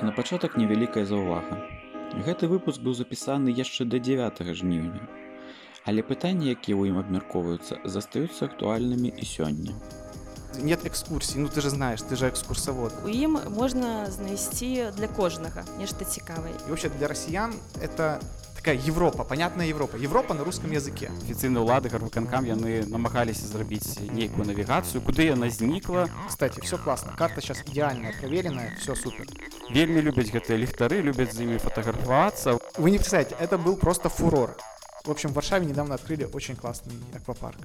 А на пачатак невялікая заўвага. Гэты выпуск быў запісаны яшчэ да 9 жніўня. Але пытанні, якія ў ім абмяркоўваюцца, застаюцца актуальнымі і сёння. Нет экскурсій, ну ты же знаешь, ты же экскурсовод. У ім можна знайсці для кожнага нешта цікавае. И вообще для россиян это такая Европа, понятная Европа. Европа на русском языке. афіцыйныя ўлады гарвыканкам яны намагаліся зрабіць нейкую навігацыю куды яна знікла Кстати, все классно. Карта сейчас идеальная, проверенная, все супер. вельмі любяць гэтыя ліхтары любяць з імі фатаграфавацца Вы не представляете, это был просто фурор. В общем, в Варшаве недавно открыли очень классный аквапарк.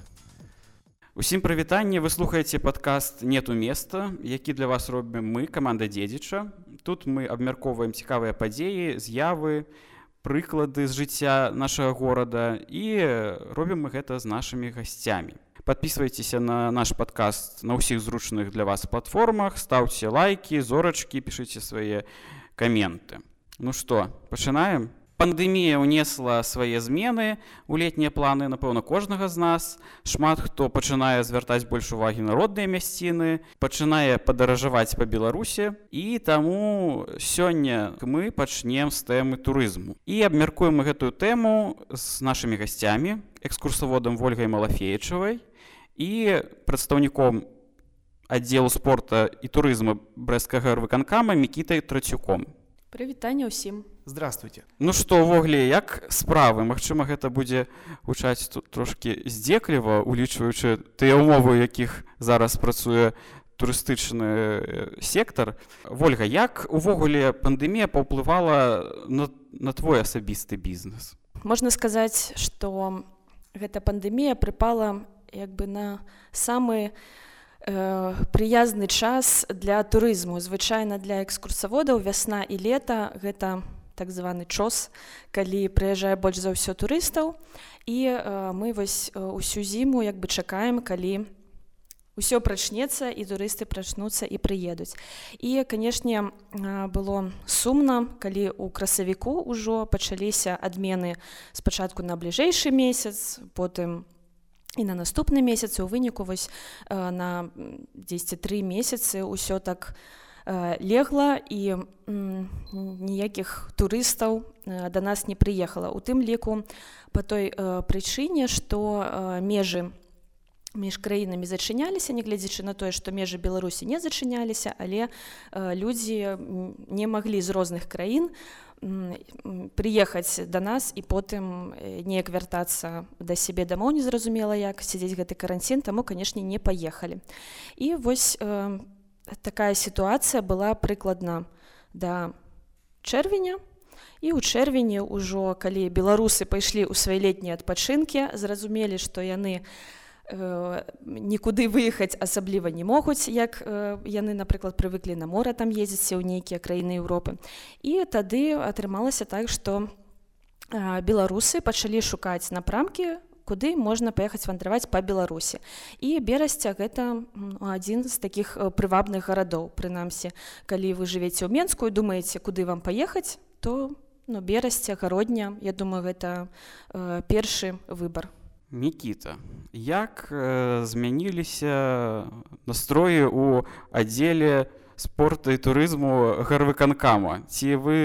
усім прывітанне вы слухаеце падкаст нету места які для вас робім мы каманда дзедзіча тут мы абмяркоўваем цікавыя падзеі з'явы прыклады з жыцця нашага горада і робім мы гэта з нашымі гасцямі. Подписывайтеся на наш падкаст на ўсіх зручных для вас платформах стаўце лайки зорачкі пішыце свае каменты. Ну что пачынаем пандэмія ўнесла свае змены у летнія планы. Напэўна кожнага з нас шмат хто пачынае звяртаць больш увагі на родныя мясціны пачынае падаражаваць па беларусе і таму сёння мы пачнем з тэмы турызму. І абмяркуем гэтую тэму з нашымі гасцямі экскурсаводам ольгай малафеечавай і прадстаўніком аддзелу спорта і турызма брэсцкага выканкама мікітай трацюком Прывітанне ўсім. Здравствуйте. Ну што ўвогуле як справы Магчыма гэта будзе гучаць тут трошки здзекліва улічваючы тыя ўмовы якіх зараз працуе турыстычны э, сектар Вольга як увогуле пандэмія паўплывала на, на твой асабісты бізнес Можна сказаць, што гэта пандэмія прыпала як бы на самы э, прыязны час для турызму. Звычайна для экскурсаводаў вясна і лета гэта так званы чос, калі прыязджае больш за ўсё турыстаў. І э, мы вось э, усю зіму як бы чакаем, калі ўсё прачнецца і турысты прачнуцца і прыедуць. І канешне, э, было сумна, калі ў красавіку ўжо пачаліся адмены спачатку на бліжэйшы месяц, потым і на наступны месяц у выніку вось э, на 10 тры месяцы ўсё так легла і ніякіх турыстаў э, да нас не прыехала у тым ліку по той э, прычыне што э, межы між краінамі зачыняліся нягледзячы на тое што межы беларусі не зачыняліся але э, людзі не маглі з розных краін прыехаць да нас і потым э, неяк вяртацца да сябе дамоў незразумела як сядзець гэты каранцін таму канешне не паехалі і вось э, такая сітуацыя была прыкладна да чэрвеня і ў чэрвені ўжо калі беларусы пайшлі ў свае летнія адпачынкі зразумелі што яны Э, нікуды выехаць асабліва не могуць як э, яны напрыклад прывыклі на мора там ездзіце ў нейкія краіны Еўропы. І тады атрымалася так што э, беларусы пачалі шукаць напрамкі куды можна паехаць вандраваць па беларусі і берасця гэта адзін з такіх прывабных гарадоў прынамсі калі вы жывеце ў менскую думаеце куды вам паехаць то ну берасця гародня я думаю гэта э, першы выбор. Мікіта, як э, змяніліся настроі ў аддзеле спорта і турызму гарвыканкама? Ці вы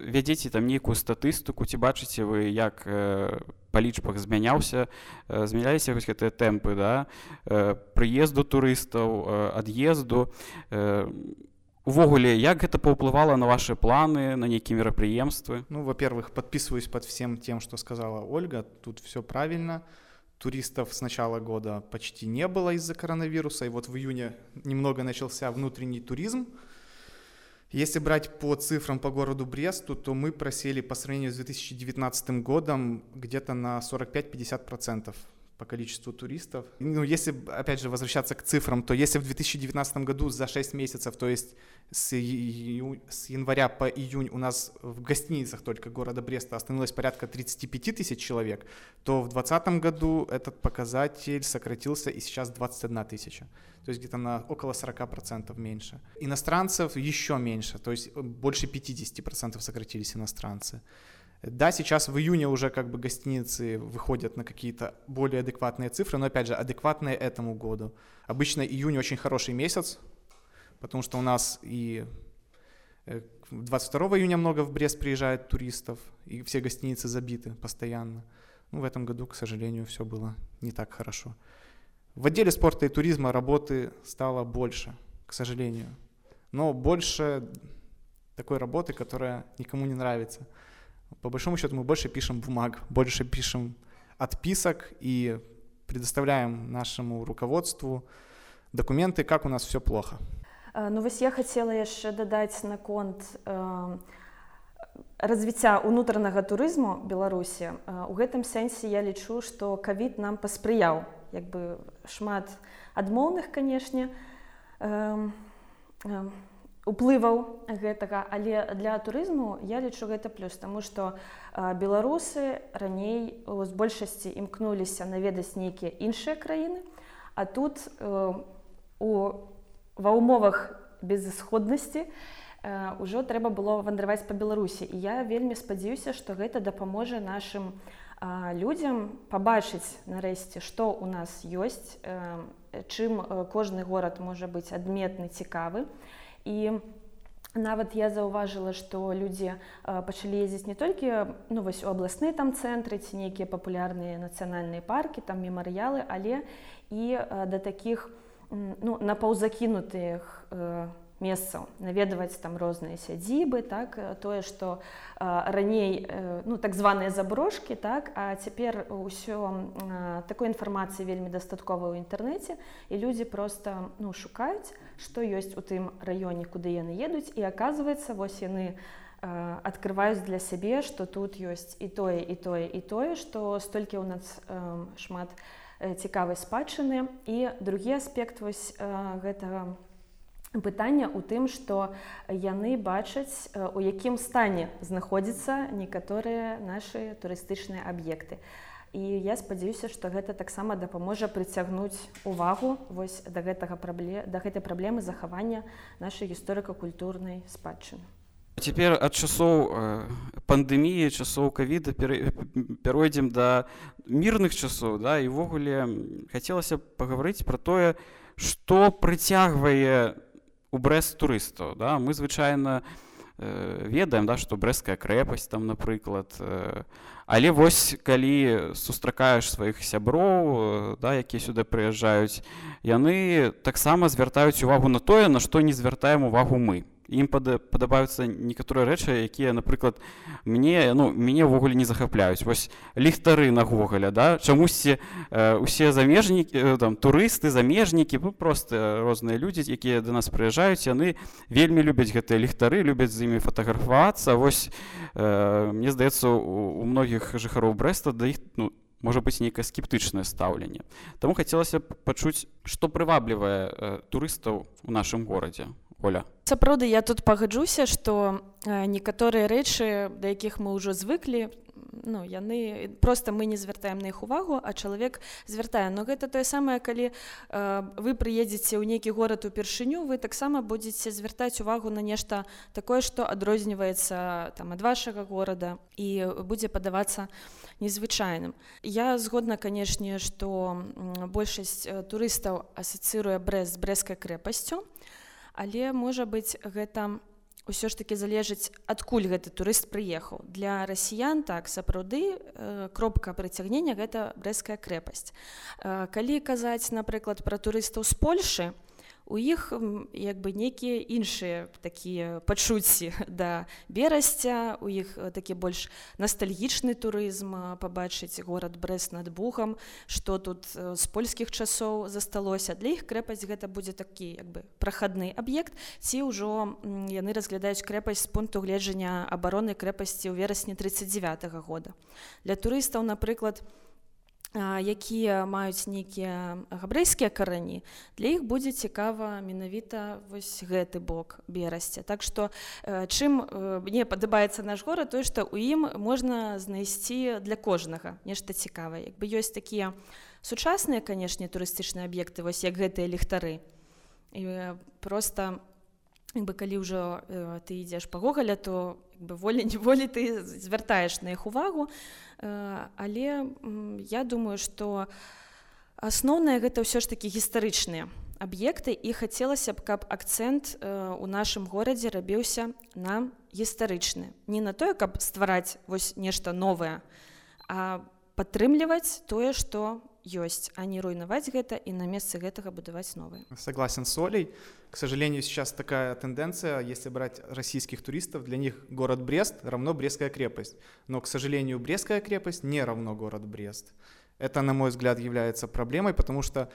вядзеце там нейкую статыстыку, ці бачыце вы, як э, па лічбах змяняўся, э, змяняліся вось гэтыя тэмпы да? э, прыезду турыстаў, э, ад'езду. Э, Увогуле, як гэта паўплывала на ваши планы, на нейкія мерапрыемствы? Ну, во-первых, подписываюсь под всем тем, что сказала Ольга. Тут все правильно. Туристов с начала года почти не было из-за коронавируса. И вот в июне немного начался внутренний туризм. Если брать по цифрам по городу Бресту, то мы просели по сравнению с 2019 годом где-то на 45-50% по количеству туристов. Ну, если, опять же, возвращаться к цифрам, то если в 2019 году за 6 месяцев, то есть с, ию... с января по июнь у нас в гостиницах только города Бреста остановилось порядка 35 тысяч человек, то в 2020 году этот показатель сократился и сейчас 21 тысяча. То есть где-то на около 40% меньше. Иностранцев еще меньше, то есть больше 50% сократились иностранцы. Да, сейчас в июне уже как бы гостиницы выходят на какие-то более адекватные цифры, но опять же, адекватные этому году. Обычно июнь очень хороший месяц, потому что у нас и 22 июня много в Брест приезжает туристов, и все гостиницы забиты постоянно. Ну, в этом году, к сожалению, все было не так хорошо. В отделе спорта и туризма работы стало больше, к сожалению. Но больше такой работы, которая никому не нравится. По большому счету мы больше пишем бумаг, больше пишем отписок и предоставляем нашему руководству документы, как у нас все плохо. Ну вось я хацела яшчэ дадаць наконт э, развіцця унутранага турызму беларусі у гэтым сэнсе я лічу што кавід нам паспрыяў як бы шмат адмоўных канешне э, э, уплываў гэтага але для турызму я лічу гэта плюс тому што беларусы раней з большасці імкнуліся наведаць нейкія іншыя краіны а тут у ва ўмовах безысходнасці ўжо трэба было вандраваць па беларусі. І я вельмі спадзяюся што гэта дапаможа нашим людзям пабачыць нарэшце што у нас ёсць чым кожны горад можа быць адметны цікавы. і нават я заўважыла што людзі пачалі ездзіць не толькі ну вось у абласны там цэнтры ці нейкія папулярныя нацыянальныя паркі там мемарыялы але і да таких у ну, на паўзакінутых э, месцаў наведваць там розныя сядзібы так тое што э, раней э, ну так званыя заброшки так а цяпер ўсё э, такой інфармацыі вельмі дастаткова ў інтэрнэце і людзі просто ну шукаюць што ёсць у тым раёне куды яны едуць і аказваецца вось яны э, открываюць для сябе што тут ёсць і тое і тое і тое што столькі ў нас э, шмат у цікавай спадчыны. І другі аспект вось гэтага пытання у тым што яны бачаць у якім стане знаходзяцца некаторыя нашы турыстычныя аб'екты. І я спадзяюся што гэта таксама дапаможа прыцягнуць увагу вось да гэтага прабле да гэтай праблемы захавання нашай гісторыка-культурнай спадчыны. Цяпер ад часоў э, пандэміі часоў кавіда пяройдзем да мірных часоў да івогуле хацелася пагаварыць пра тое што прыцягвае у брэст турыстаў да. Мы звычайна э, ведаем да што брэская крэпасць там напрыклад э, але вось калі сустракаеш сваіх сяброў да якія сюды прыязджаюць яны таксама звяртаюць увагу на тое на што не звяртаем увагу мы ім падабаюцца некаторыя рэчы якія напрыклад мне ну мяне ўвогуле не захапляюць. Вось ліхтары на гогаля да? Чамусьці э, усе замежнікі э, там турысты замежнікі ну, просто розныя людзі якія да нас прыязджаюць яны вельмі любяць гэтыя ліхтары любяць з імі фатаграфавацца. Вось э, мне здаецца у, многіх жыхароў брэста да іх ну можа быць нейкае скептычнае стаўленне. Таму хацелася пачуць што прываблівае э, турыстаў у нашым горадзе Оля. Сапраўды я тут пагаджуся, што некаторыя рэчы, да якіх мы ўжо звыклі, ну, яны просто мы не звяртаем на іх увагу, а чалавек звяртае. Но гэта тое самае, калі э, вы прыедзеце ў нейкі горад упершыню, вы таксама будзеце звяртаць увагу на нешта такое, што адрозніваецца там ад вашага горада і будзе падавацца незвычайным. Я згодна, канешне, што большасць турыстаў асацыруе брэс з брэскай крэпасцю але можа быць гэта ўсё ж таки залежыць адкуль гэты турыст прыехаў. Для расіян так сапраўды э, кропка прыцягнення гэта брэская крэпасць. Э, калі казаць напрыклад пра турыстаў з польши то у іх як бы нейкія іншыя такія пачуцці да берасця у іх такі больш ностальгічны турызм пабачыць горад брест над бухам что тут з польскіх часоў засталося. Для іх крэпасць гэта будзе такі як бы прахадны аб'ект ці ўжо яны разглядаюць крэпасць з пункту гледжання абароны крэпасці ў верасні 39 -го года. Для турыстаў напрыклад у якія маюць нейкія габрэйскія карані для іх будзе цікава менавіта вось гэты бок берасця. Так што чым мне падабаецца наш горад тое што ў ім можна знайсці для кожнага нешта цікавае. Як бы ёсць такія сучасныя канешне турыстычныя аб'екты вось як гэтыя ліхтары. І просто бы калі ўжо ты ідзеш па гогаля то бы волі неволі ты звяртаеш на іх увагу але я думаю что асноўнае гэта ўсё ж такі гістарычныя аб'екты і хацелася б каб акцэнт у нашым горадзе рабіўся на гістарычны не на тое каб ствараць вось нешта новае а падтрымліваць тое што ёсць а не руйнаваць гэта і на месцы гэтага будаваць новые согласен с олей к сожалению сейчас такая тенденция если брать российских туристов для них город брест равно брестская крепость но к сожалению брестская крепость не равно город брест это на мой взгляд является проблемой потому что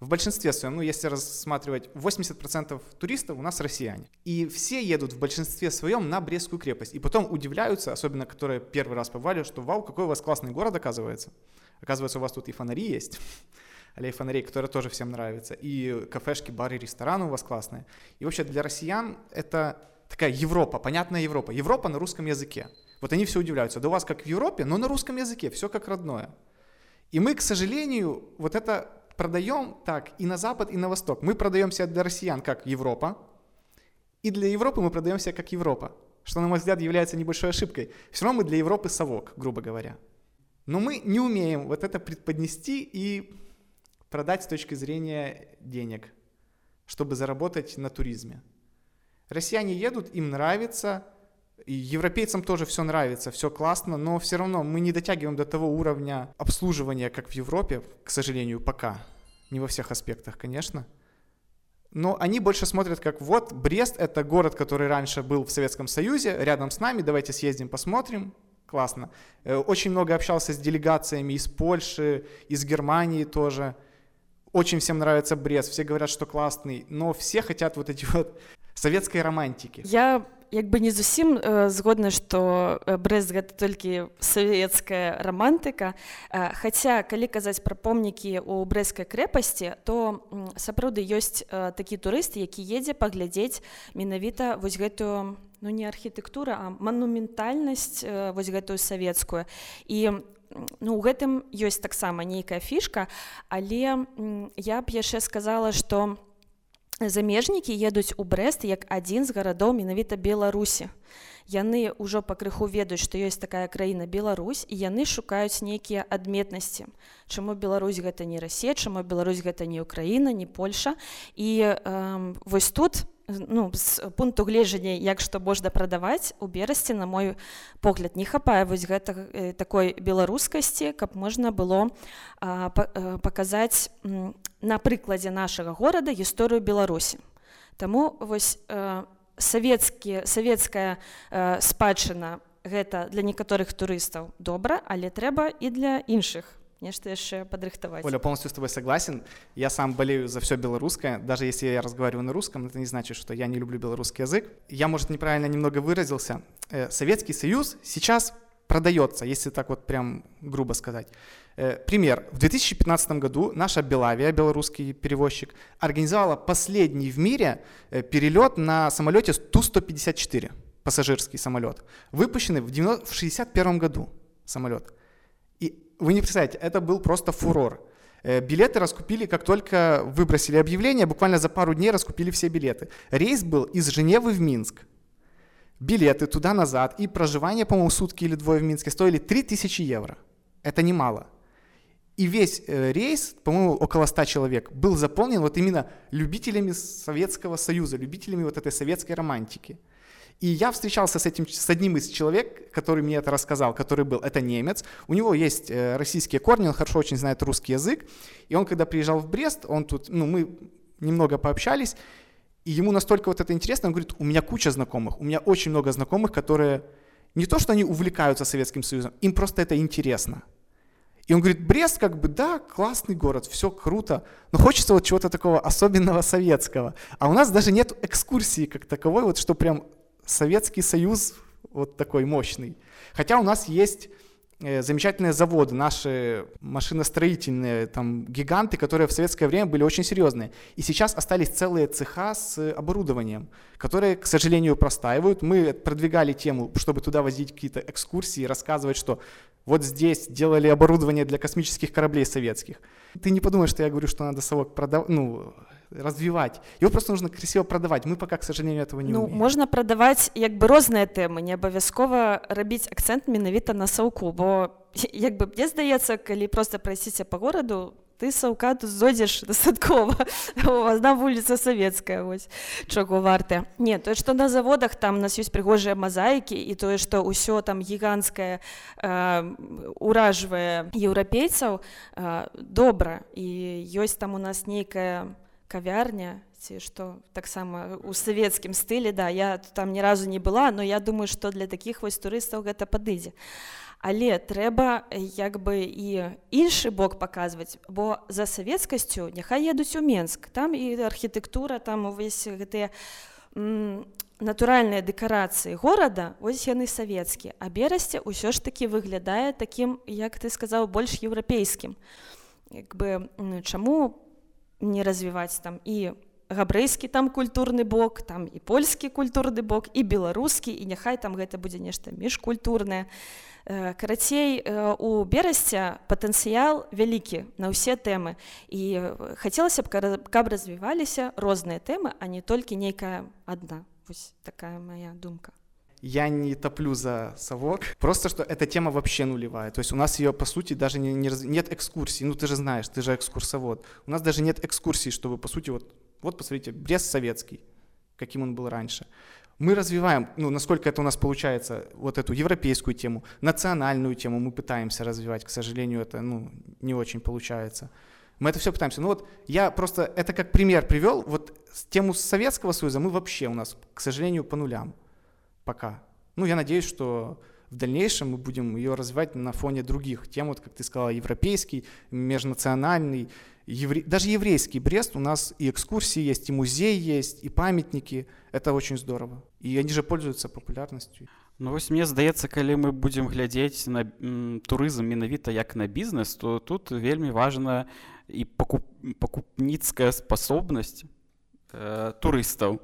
в большинстве своем, ну, если рассматривать, 80% туристов у нас россияне. И все едут в большинстве своем на Брестскую крепость. И потом удивляются, особенно которые первый раз побывали, что вау, какой у вас классный город оказывается. Оказывается, у вас тут и фонари есть, аллея фонарей, которая тоже всем нравится, и кафешки, бары, рестораны у вас классные. И вообще для россиян это такая Европа, понятная Европа. Европа на русском языке. Вот они все удивляются. Да у вас как в Европе, но на русском языке, все как родное. И мы, к сожалению, вот это продаем так и на Запад, и на Восток. Мы продаемся для россиян как Европа, и для Европы мы продаемся как Европа, что, на мой взгляд, является небольшой ошибкой. Все равно мы для Европы совок, грубо говоря. Но мы не умеем вот это предподнести и продать с точки зрения денег, чтобы заработать на туризме. Россияне едут, им нравится, и европейцам тоже все нравится, все классно, но все равно мы не дотягиваем до того уровня обслуживания, как в Европе, к сожалению, пока. Не во всех аспектах, конечно. Но они больше смотрят как вот Брест — это город, который раньше был в Советском Союзе, рядом с нами, давайте съездим, посмотрим, классно. Э, очень много общался с делегациями из Польши, из Германии тоже. Очень всем нравится Брест, все говорят, что классный, но все хотят вот эти вот советской романтики. Я як бы не зусім э, згодна што брэст гэта толькі савецкая рамантыка. Э, хаця калі казаць пра помнікі у брэскай крэпасці то сапраўды ёсць э, такі турыст які едзе паглядзець менавіта вось гэтую ну не архітэктура а манументальнасць э, вось гэтую савецкую. І ну у гэтым ёсць таксама нейкая фішка але я б яшчэ сказала што замежнікі едуць у брест як адзін з гарадоў менавіта беларусі. Яны ўжо пакрыху ведаюць што ёсць такая краіна Беларусь і яны шукаюць нейкія адметнасці. Чаму Беларусь гэта не рассея чаму Беларусь гэта не Украіна не Польша? І э, вось тут ну з пункту гледжання як што можна прадаваць у берасці на мой погляд не хапае вось гэта э, такой беларускасці каб можна было э, паказаць на прыкладзе нашага горада гісторыю беларусі. Таму вось э, савецкі савецкая э, спадчына гэта для некаторых турыстаў добра але трэба і для іншых нечто еще подрыхтовать. Оля, полностью с тобой согласен. Я сам болею за все белорусское. Даже если я разговариваю на русском, это не значит, что я не люблю белорусский язык. Я, может, неправильно немного выразился. Э, Советский Союз сейчас продается, если так вот прям грубо сказать. Э, пример. В 2015 году наша Белавия, белорусский перевозчик, организовала последний в мире э, перелет на самолете Ту-154, пассажирский самолет, выпущенный в 1961 году самолет вы не представляете, это был просто фурор. Э, билеты раскупили, как только выбросили объявление, буквально за пару дней раскупили все билеты. Рейс был из Женевы в Минск. Билеты туда-назад и проживание, по-моему, сутки или двое в Минске стоили 3000 евро. Это немало. И весь э, рейс, по-моему, около 100 человек, был заполнен вот именно любителями Советского Союза, любителями вот этой советской романтики. И я встречался с, этим, с одним из человек, который мне это рассказал, который был, это немец. У него есть э, российские корни, он хорошо очень знает русский язык. И он, когда приезжал в Брест, он тут, ну, мы немного пообщались, и ему настолько вот это интересно, он говорит, у меня куча знакомых, у меня очень много знакомых, которые не то, что они увлекаются Советским Союзом, им просто это интересно. И он говорит, Брест как бы, да, классный город, все круто, но хочется вот чего-то такого особенного советского. А у нас даже нет экскурсии как таковой, вот что прям Советский Союз вот такой мощный. Хотя у нас есть э, замечательные заводы, наши машиностроительные там гиганты, которые в советское время были очень серьезные. И сейчас остались целые цеха с оборудованием, которые, к сожалению, простаивают. Мы продвигали тему, чтобы туда возить какие-то экскурсии, рассказывать, что вот здесь делали оборудование для космических кораблей советских. Ты не подумай, что я говорю, что надо совок продавать, ну, развивать. Его просто нужно красиво продавать. Мы пока, к сожалению, этого не ну, умеем. Можна прадаваць як бы розныя тэмы, не абавязкова рабіць акцэнт менавіта на саўку, бо як бы мне здаецца, калі проста прайсціся па гораду, ты саўкату зойдзеш дастаткова на вуліца савецкая вось чаго варта не тое што на заводах там у нас ёсць прыгожыя мазаікі і тое што ўсё там гіганцкае уражвае еўрапейцаў добра і ёсць там у нас нейкая кавярня ці што таксама у савецкім стылі да я там ні разу не была но я думаю што для такіх вось турыстаў гэта падыдзе Але трэба як бы і іншы бок паказваць, бо за савецкасцю няхай едуць у Менск. Там і архітэктура, там увесь гэтыя натуральныя дэкарацыі горада, ось яны савецкія, а берасце ўсё ж такі выглядае такім, як ты сказаў, больш еўрапейскім. бы чаму не развіваць там і габрэйскі там культурны бок, там і польскі культурны бок і беларускі і няхай там гэта будзе нешта міжкультурнае. Э, карацей э, у берасця патэнцыял вялікі на ўсе тэмы і э, хацелася б каб развіваліся розныя тэмы а не толькі нейкая адна вось такая моя думка я не топлю за совок. Просто что эта тема вообще нулевая. То есть у нас ее по сути даже не, не нет экскурсий. Ну ты же знаешь ты же экскурсовод. У нас даже нет экскурсий чтобы по сути вот вот посмотрите брест советский каким он был раньше. Мы развиваем, ну, насколько это у нас получается, вот эту европейскую тему, национальную тему мы пытаемся развивать, к сожалению, это, ну, не очень получается. Мы это все пытаемся. Ну вот я просто это как пример привел. Вот тему Советского Союза мы вообще у нас, к сожалению, по нулям пока. Ну, я надеюсь, что в дальнейшем мы будем ее развивать на фоне других тем, вот как ты сказала, европейский, межнациональный, евре... даже еврейский Брест, у нас и экскурсии есть, и музей есть, и памятники. Это очень здорово. И они же пользуются популярностью. Ну вось мне здаецца калі мы будзем глядзець на турызм менавіта як на бізнес то тут вельмі важна і пакуп... пакупніцкая спасобнасць э, турыстаў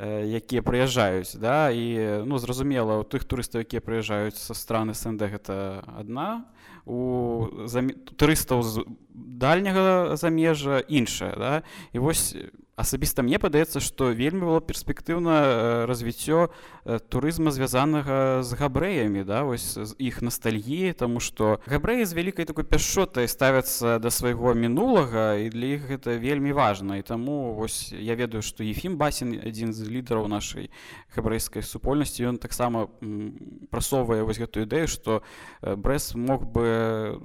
якія прыязджаюць да? І ну зразумела у тых турыстаў якія прыязджаюць са страны снд гэта адна у зам... турыстаў з дальняга замежжа іншая да? і вось асабіста мне падаецца што вельмі было перспектыўна э, развіццё э, турызма звязанага з габрэямі да вось з іх ностальгіі тому что габрэі з вялікай такой пяшотай ставяцца да свайго мінулага і для іх гэта вельмі важна і таму вось я ведаю што ефім басен адзін з лідараў нашай габрэйскай супольнасці ён таксама прасоўвае вось гэтую ідэю што э, брэс мог бы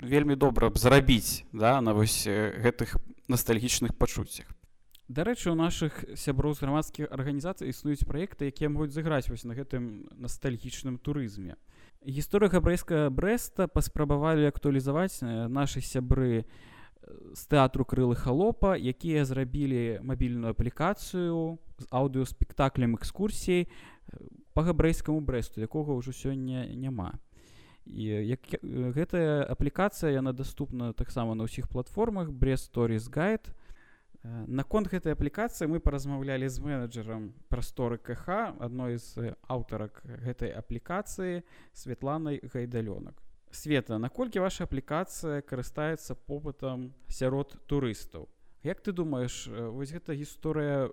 вельмі добра б зарабіць да на вось гэтых ностальгічных пачуццях Дарэчы, у нашых сяброў з грамадскіх арганізацый існуюць праекты, якія могуць зыграць вось на гэтым ностальгічным турызме. Гісторыя габрэйскага брэста паспрабавалі актуалізаваць нашы сябры з тэатру крылы халопа, якія зрабілі мабільную аплікацыю з аўдыоспектаклем экскурсій па габрэйскаму брэсту, якога ўжо сёння няма. І як, гэтая аплікацыя яна даступна таксама на ўсіх платформах Бресторис Гайд, Наконт гэтай аплікацыі мы паразмаўлялі з менеджерам прасторы КХ адной з аўтарак гэтай аплікацыі Светланай гайдалёнак. Света, наколькі ваша аплікацыя карыстаецца попытам сярод турыстаў. Як ты думаеш, вось гэта гісторыя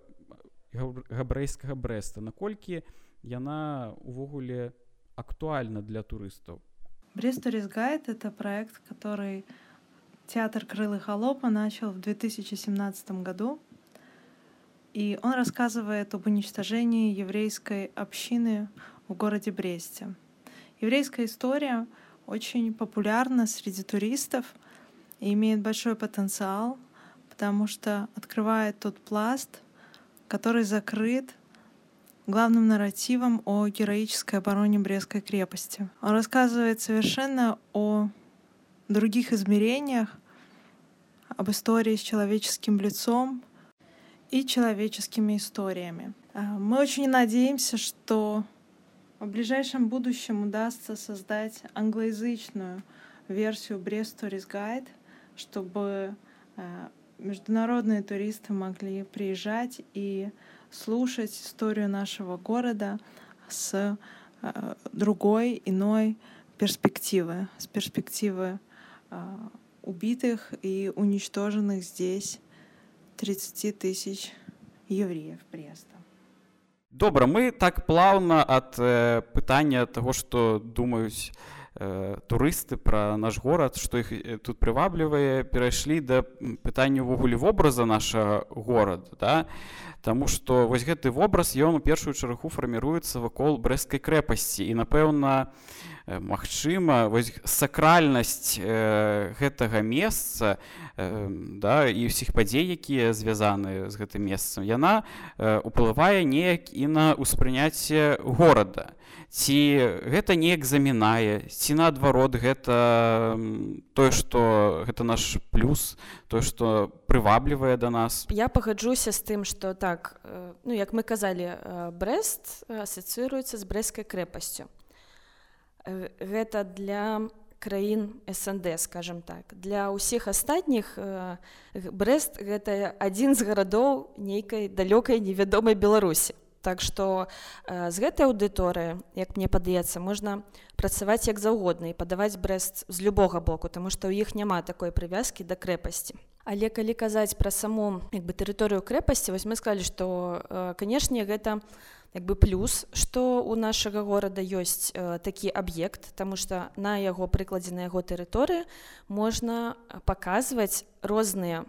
габрэйскага брэста, наколькі яна увогуле актуальна для турыстаў? Бресторис Гайд это проект, который Театр Крылы Холопа начал в 2017 году, и он рассказывает об уничтожении еврейской общины в городе Бресте. Еврейская история очень популярна среди туристов и имеет большой потенциал, потому что открывает тот пласт, который закрыт главным нарративом о героической обороне Брестской крепости. Он рассказывает совершенно о других измерениях, об истории с человеческим лицом и человеческими историями. А, мы очень надеемся, что в ближайшем будущем удастся создать англоязычную версию Brest Stories Guide, чтобы а, международные туристы могли приезжать и слушать историю нашего города с а, другой, иной перспективы, с перспективы убитых и уничтоженных здесь 30 тысяч евреев Бреста. Добра, мы так плаўна ад э, пытання таго, што думаюць э, турысты пра наш горад што іх тут прываблівае перайшлі да пытання ўвогуле вобраза наша горада да? Таму што вось гэты вобраз ён у першую чаргу фарміруецца вакол брэсцкай крэпасці і напэўна магчыма вось сакральнасць э, гэтага месца э, да, і ўсіх падзей якія звязаны з гэтым месцам. Яна э, уплывае неяк і на ўспрыняцце горада. Ці гэта неяк замінае ці наадварот гэта тое што гэта наш плюс тое што прываблівае да нас? Я пагаджуся з тым што так ну як мы казалі брест асацыюецца з брэскай крэпасцю гэта для краін снд скажем так. Для ўсіх астатніх брест гэта адзін з гарадоў нейкай далёкай невядомай беларусі Так што э, з гэтай аўдыторыі, як мне падаецца, можна працаваць як заўгодна і падаваць брэст з любога боку, таму што ў іх няма такой прывязкі да крэпасці. Але калі казаць пра саму як бы тэрыторыю крэпасці, вось мы сказалі, што э, канешне гэта як бы плюс, што ў нашага горада ёсць э, такі аб'ект, таму што на яго прыкладзе на яго тэрыторыі можна паказваць розныя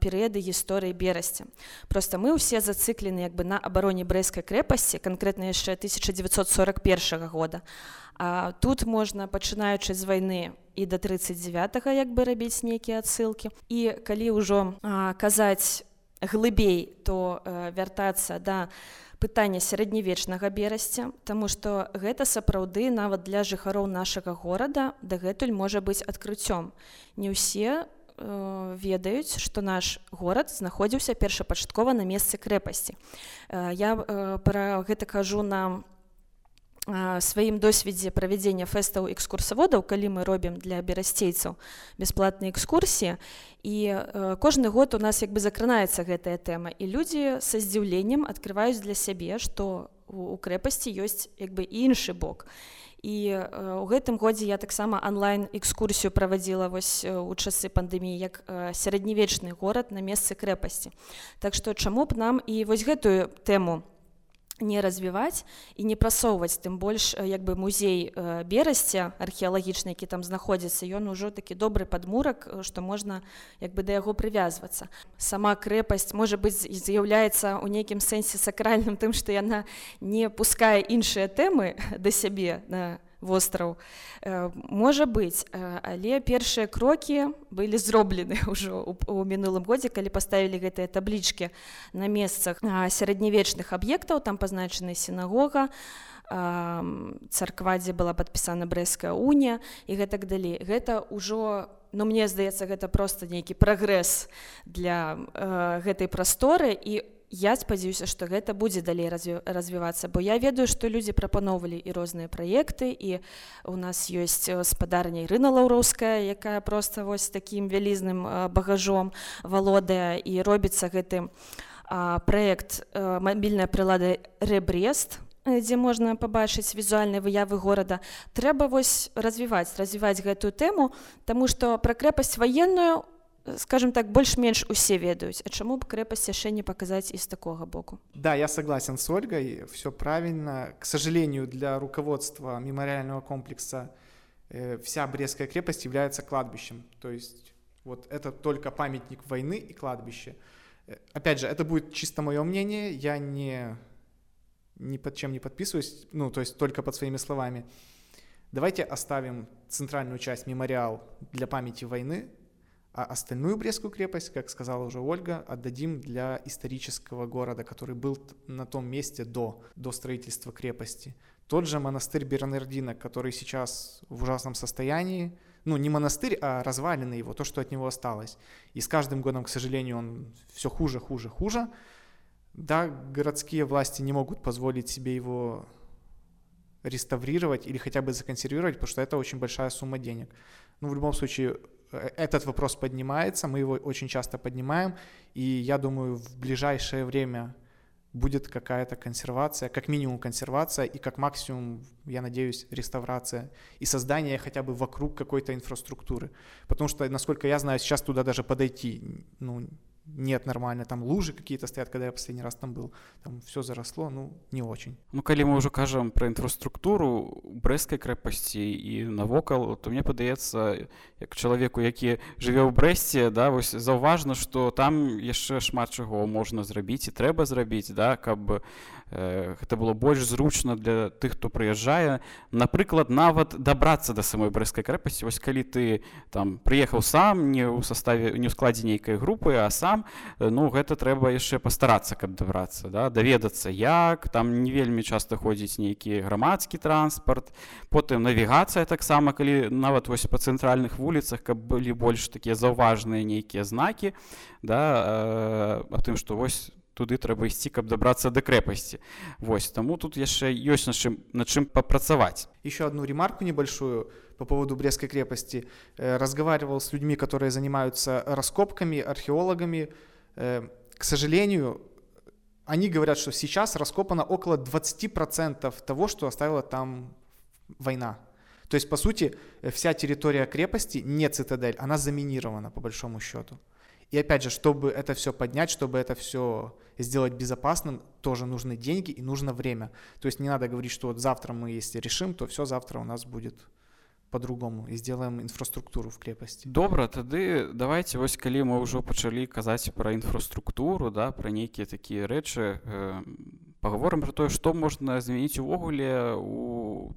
перыяды гісторыі берасці. Просто мы ўсе зацыклены як бы на абароне брэскай крэпасці канкрэтна яшчэ 1941 года. А тут можна пачынаючы з вайны і до 39 як бы рабіць нейкія адсылкі. І калі ўжо казаць глыбей то вяртацца да пытання сярэднявечнага берасця Таму што гэта сапраўды нават для жыхароў нашага горада дагэтуль можа быць адкрыццём. Не ўсе Э, ведаюць што наш горад знаходзіўся першапачаткова на месцы крэпасці. Э, я э, пра гэта кажу на сваім досведзе правядзення фэстаў экскурсаводаў калі мы робім для берасцейцаў бясплатныя экскурсіі і кожны год у нас як бы закранаецца гэтая тэма. І людзі са здзіўленнем адкрываюць для сябе што у крэпасці ёсць як бы іншы бок. І і ў гэтым годзе я таксама онлайн экскурсію правадзіла вось у часы пандэміі як сярэднявечны горад на месцы крэпасці Так што чаму б нам і вось гэтую тэму не развіваць і не прасоўваць тым больш як бы музей берасця археалагічны які там знаходзіцца ён ужо такі добры падмурак што можна як бы да яго прывязвацца. Сама крэпасць можа быць з'яўляецца ў нейкім сэнсе сакральным тым што яна не пускае іншыя тэмы да сябе на востраў э, можа быць э, але першыя крокі былі зроблены ўжо у мінулым годзе калі паставілі гэтыя таблічкі на месцах сярэднявечных аб'ектаў там пазначаны сінагога царква дзе была падпісана брэская уня і гэтак далей гэта ўжо ну мне здаецца гэта просто нейкі прагрэс для э, гэтай прасторы і у я спадзяюся што гэта будзе далей развівацца бо я ведаю што людзі прапаноўвалі і розныя праекты і у нас ёсць спадарня рына лаўроўская якая просто вось такім вялізным багажом валодае і робіцца гэты праект мабільная прылада рэбрест дзе можна пабачыць візуальныя выявы горада. Трэба вось развіваць развіваць гэтую тэму Таму што пра крэпасць ваенную скажем так больш-менш усе ведаюць А чаму б крэпасць яшчэ не паказаць і з такога боку? Да я согласен с ольгой все правильно. К сожалению для руководства мемориального комплекса э, вся брестская крепость является кладбищем. То есть вот это только памятник войны и кладбище. Э, опять же это будет чисто мое мнение я не ни под чем не подписываюсь ну то есть только под своими словами. Давайте оставим центральную часть мемориал для памяти войны а остальную Брестскую крепость, как сказала уже Ольга, отдадим для исторического города, который был на том месте до, до строительства крепости. Тот же монастырь Бернардина, который сейчас в ужасном состоянии, ну не монастырь, а развалины его, то, что от него осталось. И с каждым годом, к сожалению, он все хуже, хуже, хуже. Да, городские власти не могут позволить себе его реставрировать или хотя бы законсервировать, потому что это очень большая сумма денег. Ну, в любом случае, этот вопрос поднимается, мы его очень часто поднимаем, и я думаю, в ближайшее время будет какая-то консервация, как минимум консервация, и как максимум, я надеюсь, реставрация и создание хотя бы вокруг какой-то инфраструктуры. Потому что, насколько я знаю, сейчас туда даже подойти ну, нет нормально, там лужи какие-то стоят, когда я последний раз там был, там все заросло, ну, не очень. Ну, калі мы ўжо кажам пра інфраструктуру брэскай крэпасці і навокал, то мне падаецца, як чалавеку, які жыве ў брэсце, да, вось заўважна, што там яшчэ шмат чаго можна зрабіць і трэба зрабіць, да, каб гэта было больш зручна для тых хто прыязджае напрыклад нават дабрацца да самой брэскай крэпасці вось калі ты там прыехаў сам не ў составе не ў складзе нейкай групы а сам ну гэта трэба яшчэ пастарацца каб дабрацца да даведацца як там не вельмі часта ходзіць нейкі грамадскі транспарт потым навігацыя таксама калі нават вось па цэнтральных вуліцах каб былі больш такія заўважныя нейкія знакі да а тым што вось туды трэба ісці каб дабрацца да крэпасці Вось таму тут яшчэ ёсць на чым на чым папрацаваць еще одну ремарку небольшую по поводу брестской крепости э, разговаривал с людьми которые занимаются раскопками археологами э, к сожалению они говорят что сейчас раскопано около 20 процентов того что оставила там война то есть по сути вся территория крепости не цитадель она заминирована по большому счету и опять же, чтобы это все поднять, чтобы это все сделать безопасным, тоже нужны деньги и нужно время. То есть не надо говорить, что вот завтра мы, если решим, то все завтра у нас будет по-другому и сделаем инфраструктуру в крепости. Добра, тады давайте вось калі мы ўжо пачалі казаць пра інфраструктуру, да, пра нейкія такія рэчы, э, паговорым пра тое, што можна змяніць увогуле у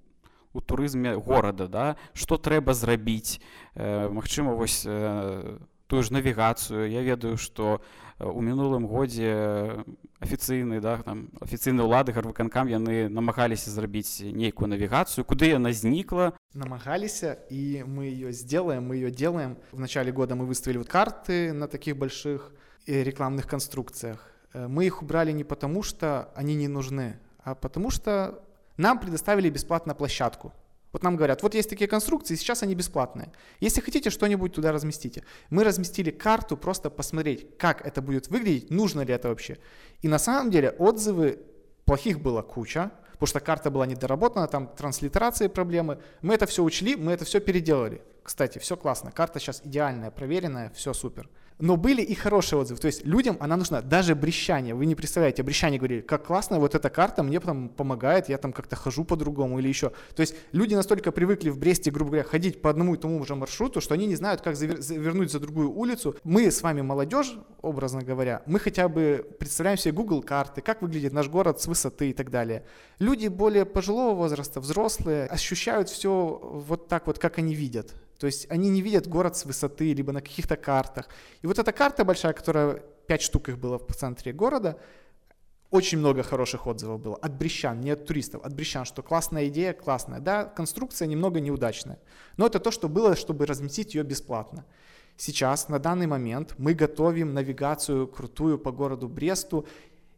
у турызме горада, да, што трэба зрабіць. Э, Магчыма, вось э, тую ж навігацыю я ведаю што у мінулым годзе афіцыйны да там афіцыйны ўлады гарвыканкам яны намагаліся зрабіць нейкую навігацыю куды яна знікла. Намагаліся і мы ее сделаем мы ее делаем. В начале года мы выставили вот карты на таких больших э, рекламных конструкциях. Э, мы их убрали не потому что они не нужны а потому что нам предоставили бесплатно площадку вот нам говорят, вот есть такие конструкции, сейчас они бесплатные. Если хотите, что-нибудь туда разместите. Мы разместили карту, просто посмотреть, как это будет выглядеть, нужно ли это вообще. И на самом деле отзывы плохих было куча, потому что карта была недоработана, там транслитерации проблемы. Мы это все учли, мы это все переделали. Кстати, все классно, карта сейчас идеальная, проверенная, все супер. Но были и хорошие отзывы. То есть людям она нужна. Даже брещание. Вы не представляете, брещание говорили, как классно, вот эта карта мне потом помогает, я там как-то хожу по-другому или еще. То есть люди настолько привыкли в Бресте, грубо говоря, ходить по одному и тому же маршруту, что они не знают, как завернуть за другую улицу. Мы с вами молодежь, образно говоря, мы хотя бы представляем себе Google карты, как выглядит наш город с высоты и так далее. Люди более пожилого возраста, взрослые, ощущают все вот так вот, как они видят. То есть они не видят город с высоты, либо на каких-то картах. И вот эта карта большая, которая, пять штук их было в центре города, очень много хороших отзывов было от брещан, не от туристов, от брещан, что классная идея, классная. Да, конструкция немного неудачная, но это то, что было, чтобы разместить ее бесплатно. Сейчас, на данный момент, мы готовим навигацию крутую по городу Бресту.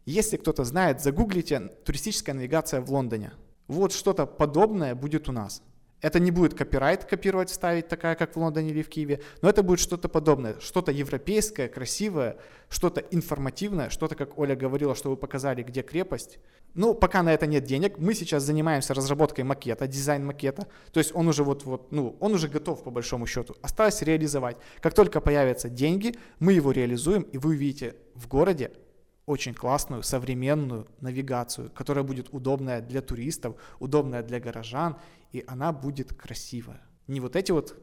Если кто-то знает, загуглите туристическая навигация в Лондоне. Вот что-то подобное будет у нас. Это не будет копирайт копировать, ставить такая, как в Лондоне или в Киеве, но это будет что-то подобное, что-то европейское, красивое, что-то информативное, что-то, как Оля говорила, что вы показали, где крепость. Ну, пока на это нет денег, мы сейчас занимаемся разработкой макета, дизайн макета, то есть он уже вот, вот, ну, он уже готов по большому счету, осталось реализовать. Как только появятся деньги, мы его реализуем, и вы увидите в городе очень классную современную навигацию, которая будет удобная для туристов, удобная для горожан, и она будет красивая. Не вот эти вот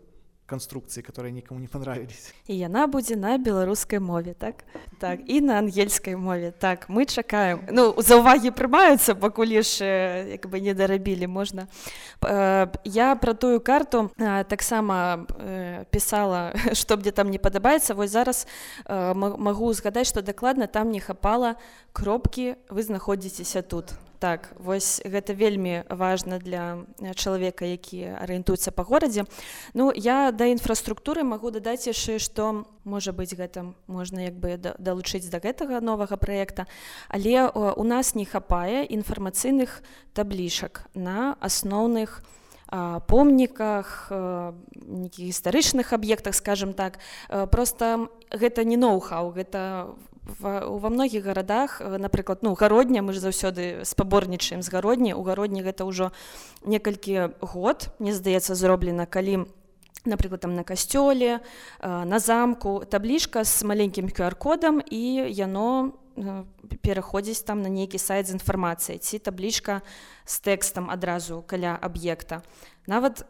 конструкции, которые никому не понравились. І яна будзе на беларускай мове так? Так і на ангельскай мове. Так мы чакаем ну за ўвагі прымаюцца пакуль яшчэ як бы не дарабілі можна э, я пра тую карту э, таксама э, пісала што мне там не падабаецца вось зараз магу згадаць што дакладна там не хапала кропкі вы знаходзіцеся тут так вось гэта вельмі важна для чалавека які арыентуецца па горадзе. Ну я да інфраструктуры магу дадаць яшчэ што можа быць гэта можна як бы далучыць да гэтага новага праекта. Але у нас не хапае інфармацыйных таблішак на асноўных помніках нейкіх гістарычных аб'ектах скажем так. Просто гэта не ноу-хау гэта ва многіх гарадах напрыклад ну гародня мы ж заўсёды спаборнічаем з гародні у гародні гэта ўжо некалькі год мне здаецца зроблена калі напрыклад там на касцёле на замку. Таблічка з маленькім qr-кодам і яно пераходзіць там на нейкі сайт з інфармацыяй ці таблічка з тэкстам адразу каля аб'екта нават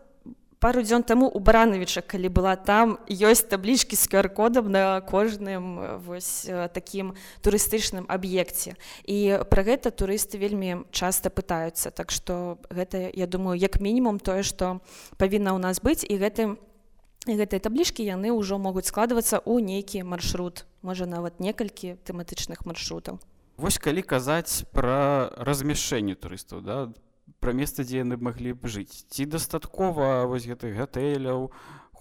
пару дзён таму у баранавіча калі была там ёсць таблічкі з qr-кодам на кожным вось такім турыстычным аб'екце. І пра гэта турысты вельмі часта пытаюцца. Так што гэта я думаю як мінімум тое што павінна ў нас быць і гэтым гэтыя таблічкі яны ўжо могуць складвацца ў нейкі маршрут можа нават некалькі тэматычных маршрутаў. Вось калі казаць пра размяшэнне турыстаў да пра месца дзе яны маглі б жыць. Ці дастаткова вось гэтых гатэляў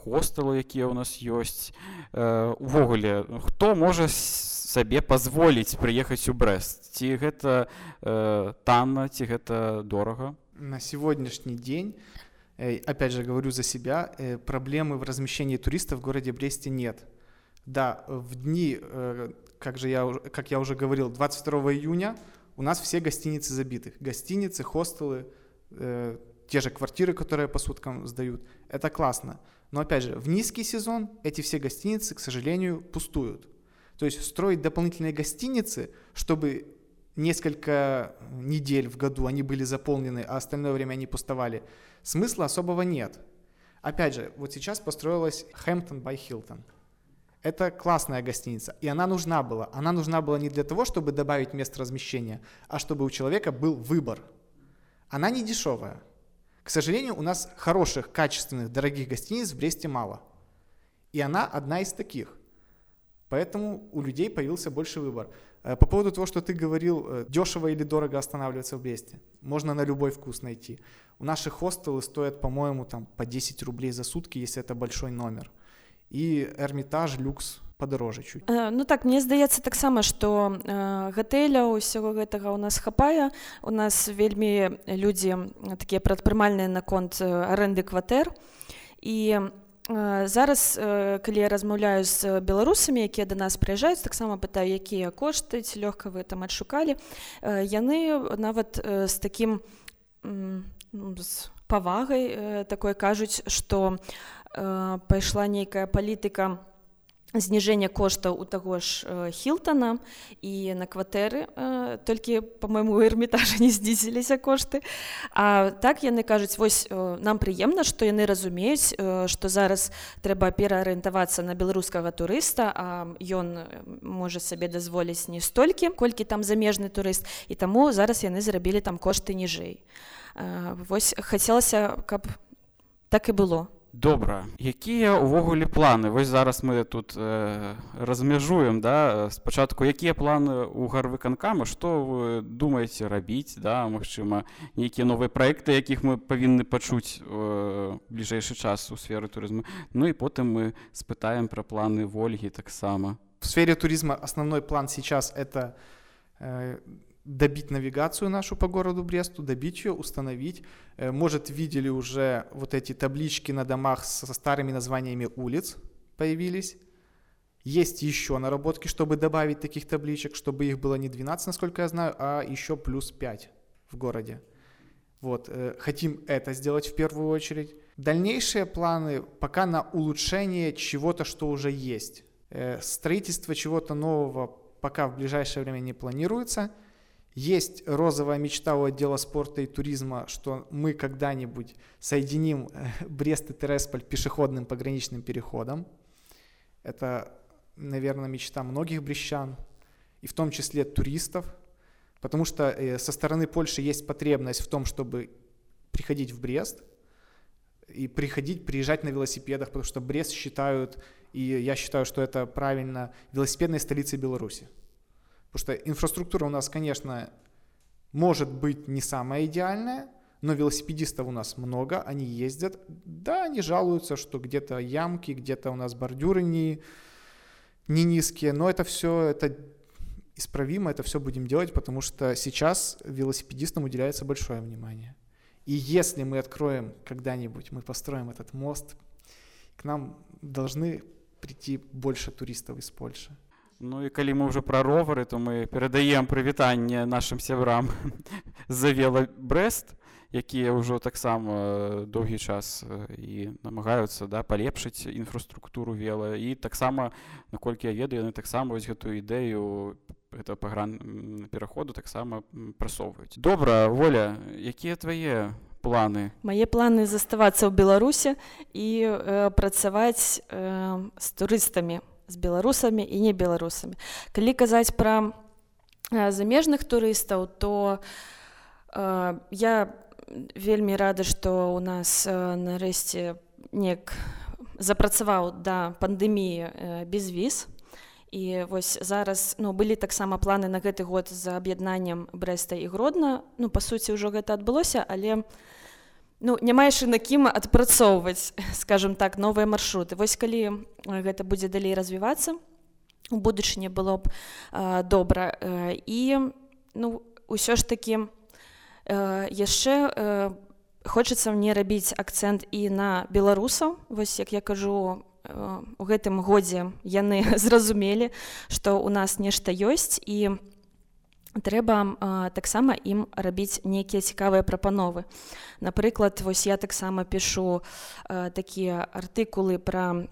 хостелу якія ў нас ёсць увогуле хто можа сабе пазволіць прыехаць у брест ці гэта э, танна ці гэта дорага? На сегодняшний день опять же говорю за себя проблемы в размещении туристов в городе бресте нет. Да в дни как же я как я уже говорил 22 июня у нас все гостиницы забиты. Гостиницы, хостелы, э, те же квартиры, которые по суткам сдают. Это классно. Но опять же, в низкий сезон эти все гостиницы, к сожалению, пустуют. То есть строить дополнительные гостиницы, чтобы несколько недель в году они были заполнены, а остальное время они пустовали, смысла особого нет. Опять же, вот сейчас построилась Хэмптон by Hilton – это классная гостиница, и она нужна была. Она нужна была не для того, чтобы добавить место размещения, а чтобы у человека был выбор. Она не дешевая. К сожалению, у нас хороших, качественных, дорогих гостиниц в Бресте мало. И она одна из таких. Поэтому у людей появился больше выбор. Э, по поводу того, что ты говорил, э, дешево или дорого останавливаться в Бресте. Можно на любой вкус найти. У наших хостелы стоят, по-моему, там по 10 рублей за сутки, если это большой номер – і эрмітаж люкс падарожжа чуть. Ну так мне здаецца таксама што гатэля ўсяго гэтага ў нас хапае. У нас вельмі людзі такія прадпрымальныя наконт аренды кватэр. І зараз калі я размаўляю з беларусамі якія да нас прыязджаюць таксама пытаю якія кошты ці лёгка вы там адшукалі яны нават з такім з павагай такой кажуць што Э, пайшла нейкая палітыка зніжэння коштаў у таго ж хілтана і на кватэры толькі по-мойму эрмітажа не знізіліся кошты. А так яны кажуць вось нам прыемна што яны разумеюць што зараз трэба пераарыентавацца на беларускага турыста а ён можа сабе дазволіць не столькі колькі там замежны турыст і таму зараз яны зрабілі там кошты ніжэй Вось хацелася каб так і было добра якія ўвогуле планы вось зараз мы тут э, размяжуем да спачатку якія планы у гарвыканкама што вы думаеце рабіць да магчыма нейкія новыя праекты якіх мы павінны пачуць э, бліжэйшы час у сферы турызму ну і потым мы спытаем пра планы ольгі таксама в сфере туризма основной план сейчас это э, добить навигацию нашу по городу Бресту, добить ее, установить. Э, может, видели уже вот эти таблички на домах со старыми названиями улиц появились. Есть еще наработки, чтобы добавить таких табличек, чтобы их было не 12, насколько я знаю, а еще плюс 5 в городе. Вот, э, хотим это сделать в первую очередь. Дальнейшие планы пока на улучшение чего-то, что уже есть. Э, строительство чего-то нового пока в ближайшее время не планируется – есть розовая мечта у отдела спорта и туризма, что мы когда-нибудь соединим э, Брест и Тересполь пешеходным пограничным переходом. Это, наверное, мечта многих брещан, и в том числе туристов, потому что э, со стороны Польши есть потребность в том, чтобы приходить в Брест и приходить, приезжать на велосипедах, потому что Брест считают, и я считаю, что это правильно, велосипедной столицей Беларуси. Потому что инфраструктура у нас, конечно, может быть не самая идеальная, но велосипедистов у нас много, они ездят. Да, они жалуются, что где-то ямки, где-то у нас бордюры не, не низкие, но это все это исправимо, это все будем делать, потому что сейчас велосипедистам уделяется большое внимание. И если мы откроем когда-нибудь, мы построим этот мост, к нам должны прийти больше туристов из Польши. Ну і калі мы ўжо пра ровары, то мы перадаем прывітанне нашым сябрам завела брест якія ўжо таксама доўгі час і намагаюцца да палепшыць інфраструктуру вела. І таксама наколькі я ведаю яны таксама вось гэтую ідэю гэта пагран пераходу таксама прасоўваюць добра воля якія твае планы мае планы заставацца ў беларусе і э, працаваць э, з турыстамі з беларусамі і не беларусамі калі казаць пра замежных турыстаў то э, я вельмі рада што у нас э, нарэшце неяк запрацаваў да пандэміі э, без віз. І вось зараз ну былі таксама планы на гэты год за аб'яднаннем брэста і гродна. Ну па суці ўжо гэта адбылося але ну няма яшчэ на кім адпрацоўваць скажем так новыя маршруты. Вось калі гэта будзе далей развівацца у будучыні было б э, добра. Э, і ну ўсё ж такі э, яшчэ э, хочацца мне рабіць акцэнт і на беларусаў. Вось як я кажу у гэтым годзе яны зразумелі што у нас нешта ёсць. І трэба таксама ім рабіць нейкія цікавыя прапановы. Напрыклад вось я таксама пішу э, такія артыкулы пра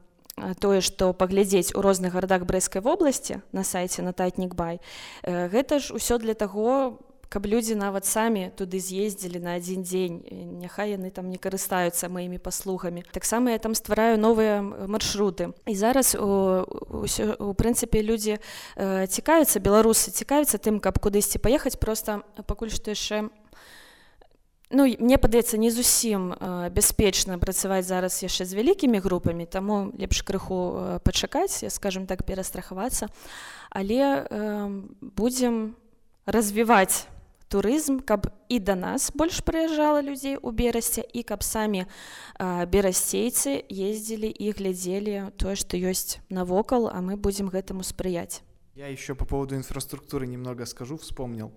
тое што паглядзець у розных гарадах брэскай вобласці на сайце нататнікбай гэта ж ўсё для таго каб людзі нават самі туды з'ездзілі на адзін дзень. Няхай яны там не карыстаюцца маімі паслугамі. Таксама я там ствараю новыя маршруты. І зараз ўсё у прынцыпе людзі цікавяцца беларусы цікавіцца тым каб кудысьці паехаць. Просто пакуль што яшчэ ну мне падаецца не зусім э, бяспечна працаваць зараз яшчэ з вялікімі групамі таму лепш крыху э, пачакаць скажем так перастрахавацца. Але э, будзем развіваць турызм каб і да нас больш прыязджала людзей у берасці і каб самі берасцейцы ездзілі і глядзелі тое што ёсць навокал а мы будзем гэтаму спрыяць я еще по поводу инфраструктуры немного скажу вспомнил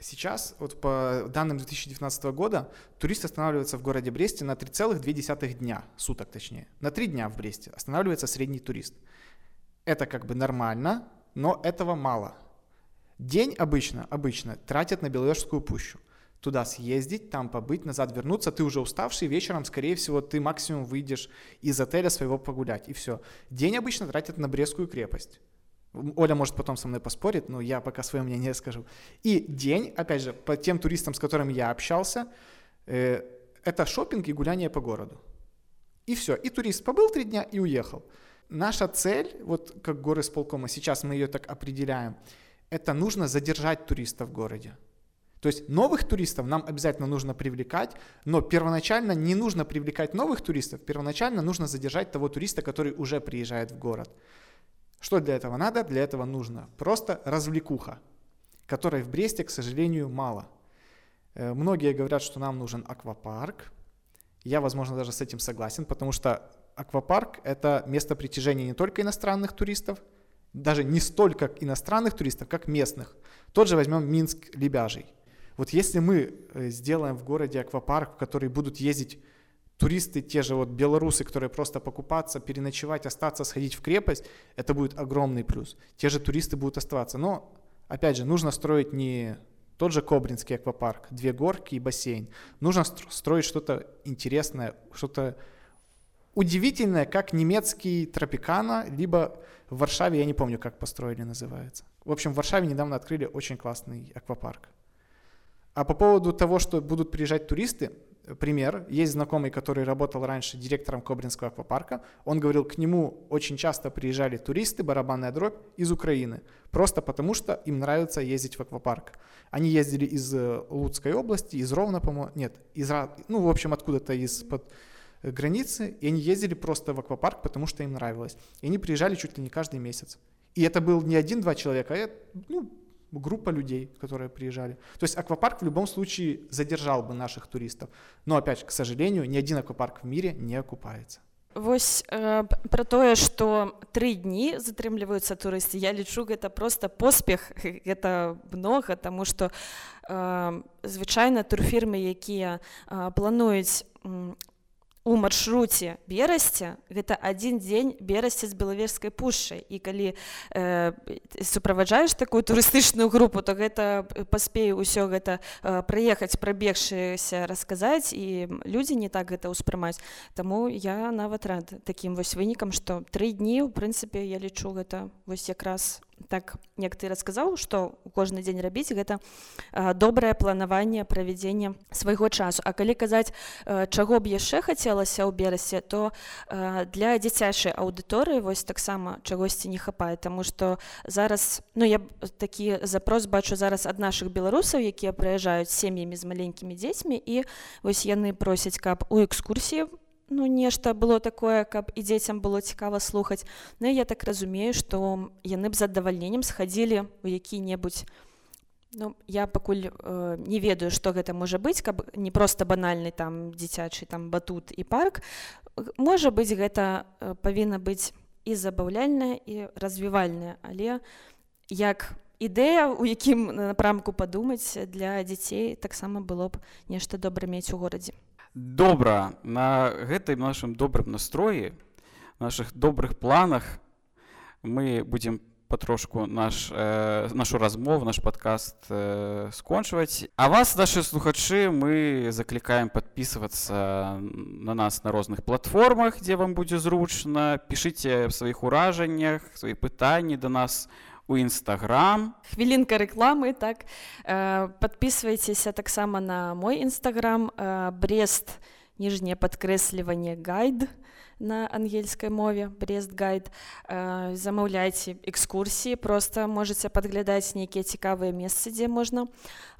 Сейчас, вот по данным 2019 года, турист останавливается в городе Бресте на 3,2 дня, суток точнее. На 3 дня в Бресте останавливается средний турист. Это как бы нормально, но этого мало. День обычно, обычно тратят на Беловежскую пущу. Туда съездить, там побыть, назад вернуться. Ты уже уставший, вечером, скорее всего, ты максимум выйдешь из отеля своего погулять, и все. День обычно тратят на Брестскую крепость. Оля может потом со мной поспорить, но я пока свое мнение скажу. И день, опять же, по тем туристам, с которыми я общался, э, это шопинг и гуляние по городу. И все. И турист побыл три дня и уехал. Наша цель, вот как горы с полкома, сейчас мы ее так определяем, это нужно задержать туристов в городе. То есть новых туристов нам обязательно нужно привлекать, но первоначально не нужно привлекать новых туристов, первоначально нужно задержать того туриста, который уже приезжает в город. Что для этого надо? Для этого нужно просто развлекуха, которой в Бресте, к сожалению, мало. Э, многие говорят, что нам нужен аквапарк. Я, возможно, даже с этим согласен, потому что аквапарк — это место притяжения не только иностранных туристов, даже не столько иностранных туристов, как местных. Тот же возьмем Минск, Лебяжий. Вот если мы э, сделаем в городе аквапарк, в который будут ездить туристы, те же вот белорусы, которые просто покупаться, переночевать, остаться, сходить в крепость, это будет огромный плюс. Те же туристы будут оставаться. Но, опять же, нужно строить не тот же Кобринский аквапарк, две горки и бассейн. Нужно строить что-то интересное, что-то удивительное, как немецкий Тропикана, либо в Варшаве, я не помню, как построили, называется. В общем, в Варшаве недавно открыли очень классный аквапарк. А по поводу того, что будут приезжать туристы, пример. Есть знакомый, который работал раньше директором Кобринского аквапарка. Он говорил, к нему очень часто приезжали туристы, барабанная дробь, из Украины. Просто потому, что им нравится ездить в аквапарк. Они ездили из э, Луцкой области, из Ровно, по-моему, нет, из, ну, в общем, откуда-то из-под границы, и они ездили просто в аквапарк, потому что им нравилось. И они приезжали чуть ли не каждый месяц. И это был не один-два человека, а ну, группа людей, которые приезжали. То есть аквапарк в любом случае задержал бы наших туристов. Но опять, к сожалению, ни один аквапарк в мире не окупается. Вось э, пра тое што тры дні затрымліваюцца турысты я лічу гэта просто поспех гэта многа таму што э, звычайна турфірмы якія э, плануюць у маршруце берасця гэта адзін дзень берасці з белаверскай пушчай. І калі э, суправаджаеш такую турыстычную групу то гэта паспею ўсё гэта э, прыехаць прабегшыся расказаць і людзі не так гэта ўспрымаць Таму я нават рад такім вось вынікам што тры дні у прынцыпе я лічу гэта вось якраз так як ты расказаў што кожны дзень рабіць гэта добрае планаванне правядзення свайго часу. А калі казаць чаго б яшчэ хацелася ў берасе то для дзіцячай аўдыторыі вось таксама чагосьці не хапае Таму што зараз ну я такі запрос бачу зараз ад наших беларусаў якія прыязджаюць сем'ямі з маленькімі дзецьмі і вось яны просяць каб у экскурсіі ну нешта было такое каб і дзецям было цікава слухаць. Ну я так разумею што яны б з задавальненнем схадзілі у які-небудзь Ну я пакуль э, не ведаю што гэта можа быць каб не проста банальны там дзіцячы там батут і парк. Можа быць гэта э, павінна быць і забаўляльная і развівальная. Але як ідэя у якім напрамку падумаць для дзяцей таксама было б нешта добра мець у горадзе добра на гэтай нашым добрым настроі наших добрых планах мы будем потрошку наш э, нашу размову наш подкаст э, скончваць. А вас наши слухачы мы заклікаем подписываться на нас на розных платформах дзе вам будзе зручна. Пішыце сваіх уражаннях свои пытанні до нас. у у нстаграм хвілінка рэкламы так. Э, подписывайтеся таксама на мой нстаграм э, брест ніжняе падкрэсліванне гайд на ангельскай мове брест гайд. Э, замаўляйте экскурсіі просто можете падглядаць нейкія цікавыя месцы дзе можна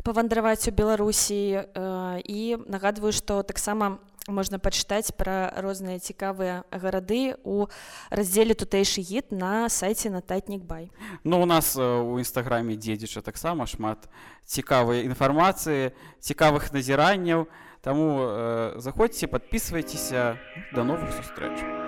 павандраваць у беларусі э, і нагадваю што таксама можна пачытаць пра розныя цікавыя гарады у раздзеле тутэйшы гід на сайце нататнік бай Ну у нас у нстаграме дзедзіча таксама шмат цікавай інфармацыі цікавых назіранняў. Таму э, заходзьце подписывайтеся до новых сустрэч